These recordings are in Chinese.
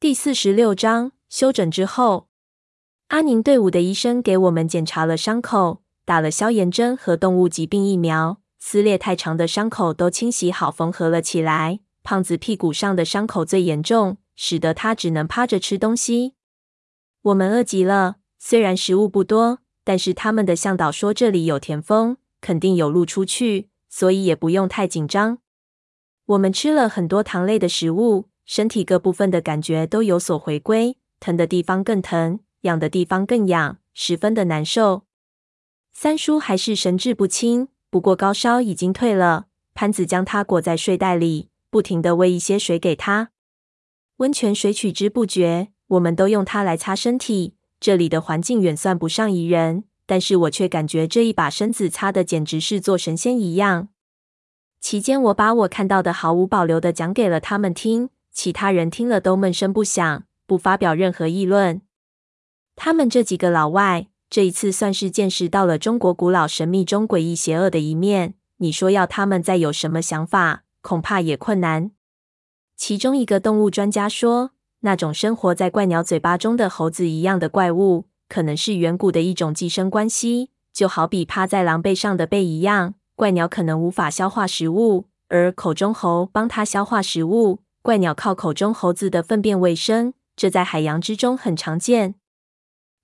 第四十六章休整之后，阿宁队伍的医生给我们检查了伤口，打了消炎针和动物疾病疫苗。撕裂太长的伤口都清洗好，缝合了起来。胖子屁股上的伤口最严重，使得他只能趴着吃东西。我们饿极了，虽然食物不多，但是他们的向导说这里有田丰，肯定有路出去，所以也不用太紧张。我们吃了很多糖类的食物。身体各部分的感觉都有所回归，疼的地方更疼，痒的地方更痒，十分的难受。三叔还是神志不清，不过高烧已经退了。潘子将他裹在睡袋里，不停地喂一些水给他。温泉水取之不绝，我们都用它来擦身体。这里的环境远算不上宜人，但是我却感觉这一把身子擦的简直是做神仙一样。期间，我把我看到的毫无保留的讲给了他们听。其他人听了都闷声不响，不发表任何议论。他们这几个老外，这一次算是见识到了中国古老神秘中诡异邪恶的一面。你说要他们再有什么想法，恐怕也困难。其中一个动物专家说，那种生活在怪鸟嘴巴中的猴子一样的怪物，可能是远古的一种寄生关系，就好比趴在狼背上的背一样。怪鸟可能无法消化食物，而口中猴帮它消化食物。怪鸟靠口中猴子的粪便为生，这在海洋之中很常见。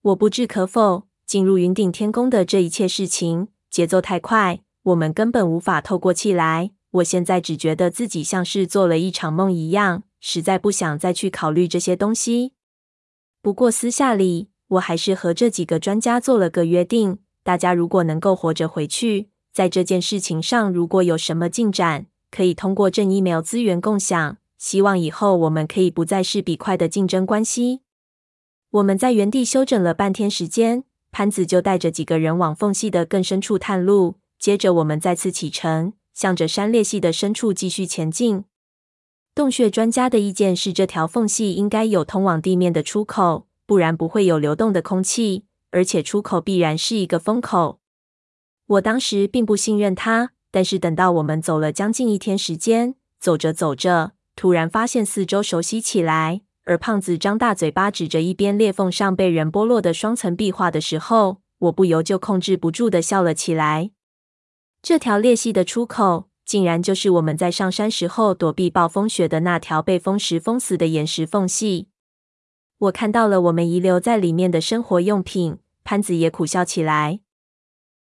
我不置可否，进入云顶天宫的这一切事情节奏太快，我们根本无法透过气来。我现在只觉得自己像是做了一场梦一样，实在不想再去考虑这些东西。不过私下里，我还是和这几个专家做了个约定：大家如果能够活着回去，在这件事情上如果有什么进展，可以通过正 email 资源共享。希望以后我们可以不再是比块的竞争关系。我们在原地休整了半天时间，潘子就带着几个人往缝隙的更深处探路。接着我们再次启程，向着山裂隙的深处继续前进。洞穴专家的意见是，这条缝隙应该有通往地面的出口，不然不会有流动的空气，而且出口必然是一个风口。我当时并不信任他，但是等到我们走了将近一天时间，走着走着。突然发现四周熟悉起来，而胖子张大嘴巴指着一边裂缝上被人剥落的双层壁画的时候，我不由就控制不住的笑了起来。这条裂隙的出口，竟然就是我们在上山时候躲避暴风雪的那条被风石封死的岩石缝隙。我看到了我们遗留在里面的生活用品，潘子也苦笑起来。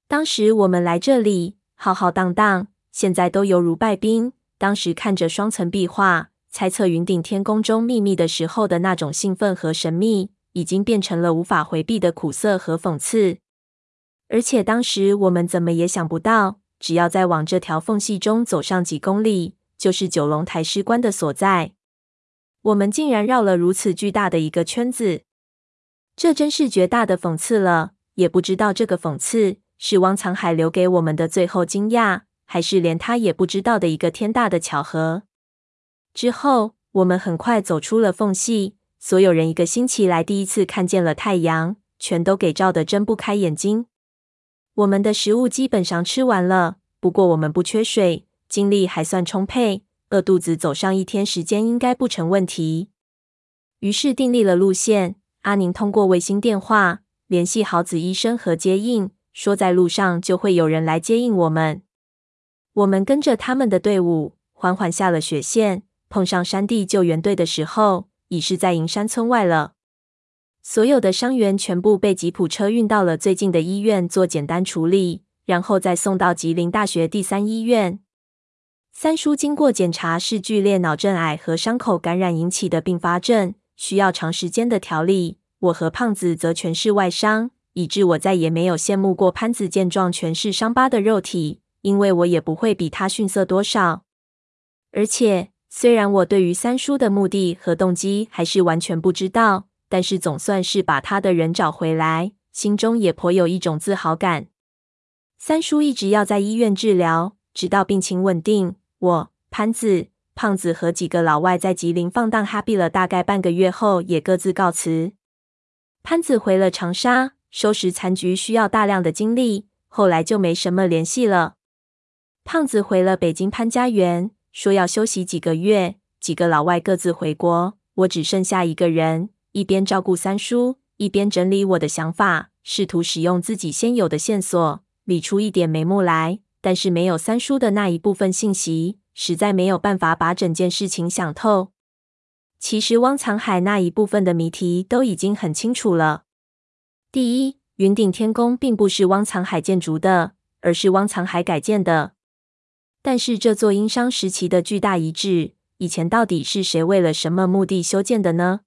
当时我们来这里浩浩荡荡，现在都犹如败兵。当时看着双层壁画，猜测云顶天宫中秘密的时候的那种兴奋和神秘，已经变成了无法回避的苦涩和讽刺。而且当时我们怎么也想不到，只要再往这条缝隙中走上几公里，就是九龙台师官的所在。我们竟然绕了如此巨大的一个圈子，这真是绝大的讽刺了。也不知道这个讽刺是汪藏海留给我们的最后惊讶。还是连他也不知道的一个天大的巧合。之后，我们很快走出了缝隙，所有人一个星期来第一次看见了太阳，全都给照得睁不开眼睛。我们的食物基本上吃完了，不过我们不缺水，精力还算充沛，饿肚子走上一天时间应该不成问题。于是订立了路线，阿宁通过卫星电话联系好子医生和接应，说在路上就会有人来接应我们。我们跟着他们的队伍缓缓下了雪线，碰上山地救援队的时候，已是在银山村外了。所有的伤员全部被吉普车运到了最近的医院做简单处理，然后再送到吉林大学第三医院。三叔经过检查是剧烈脑震癌和伤口感染引起的并发症，需要长时间的调理。我和胖子则全是外伤，以致我再也没有羡慕过潘子健壮全是伤疤的肉体。因为我也不会比他逊色多少，而且虽然我对于三叔的目的和动机还是完全不知道，但是总算是把他的人找回来，心中也颇有一种自豪感。三叔一直要在医院治疗，直到病情稳定。我、潘子、胖子和几个老外在吉林放荡 happy 了大概半个月后，也各自告辞。潘子回了长沙，收拾残局需要大量的精力，后来就没什么联系了。胖子回了北京潘家园，说要休息几个月。几个老外各自回国，我只剩下一个人，一边照顾三叔，一边整理我的想法，试图使用自己现有的线索理出一点眉目来。但是没有三叔的那一部分信息，实在没有办法把整件事情想透。其实汪藏海那一部分的谜题都已经很清楚了。第一，云顶天宫并不是汪藏海建筑的，而是汪藏海改建的。但是这座殷商时期的巨大遗址，以前到底是谁为了什么目的修建的呢？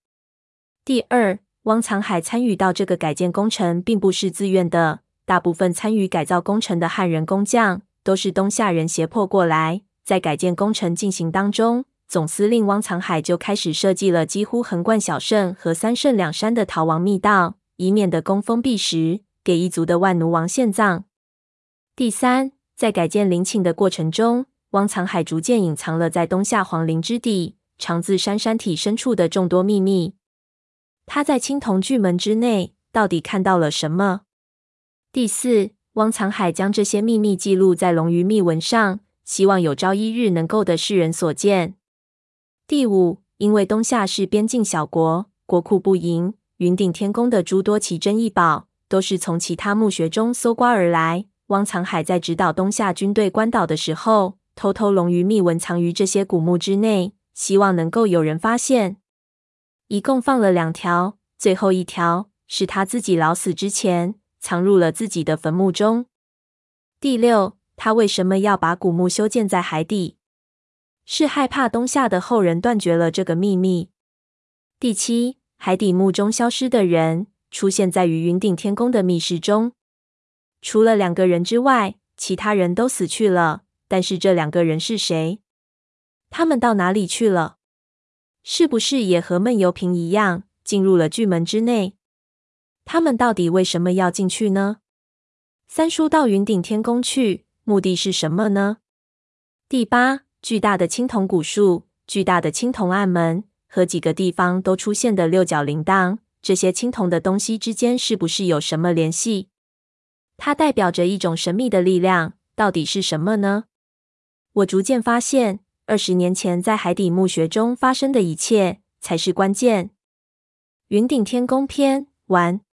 第二，汪藏海参与到这个改建工程，并不是自愿的。大部分参与改造工程的汉人工匠，都是东夏人胁迫过来。在改建工程进行当中，总司令汪藏海就开始设计了几乎横贯小胜和三圣两山的逃亡密道，以免得攻封闭时给一族的万奴王献葬。第三。在改建陵寝的过程中，汪藏海逐渐隐藏了在东夏皇陵之地、长自山山体深处的众多秘密。他在青铜巨门之内到底看到了什么？第四，汪藏海将这些秘密记录在龙鱼密文上，希望有朝一日能够得世人所见。第五，因为东夏是边境小国，国库不盈，云顶天宫的诸多奇珍异宝都是从其他墓穴中搜刮而来。汪藏海在指导东夏军队关岛的时候，偷偷龙鱼密文藏于这些古墓之内，希望能够有人发现。一共放了两条，最后一条是他自己老死之前藏入了自己的坟墓中。第六，他为什么要把古墓修建在海底？是害怕东夏的后人断绝了这个秘密。第七，海底墓中消失的人出现在于云顶天宫的密室中。除了两个人之外，其他人都死去了。但是这两个人是谁？他们到哪里去了？是不是也和闷油瓶一样进入了巨门之内？他们到底为什么要进去呢？三叔到云顶天宫去，目的是什么呢？第八，巨大的青铜古树，巨大的青铜暗门和几个地方都出现的六角铃铛，这些青铜的东西之间是不是有什么联系？它代表着一种神秘的力量，到底是什么呢？我逐渐发现，二十年前在海底墓穴中发生的一切才是关键。云顶天宫篇完。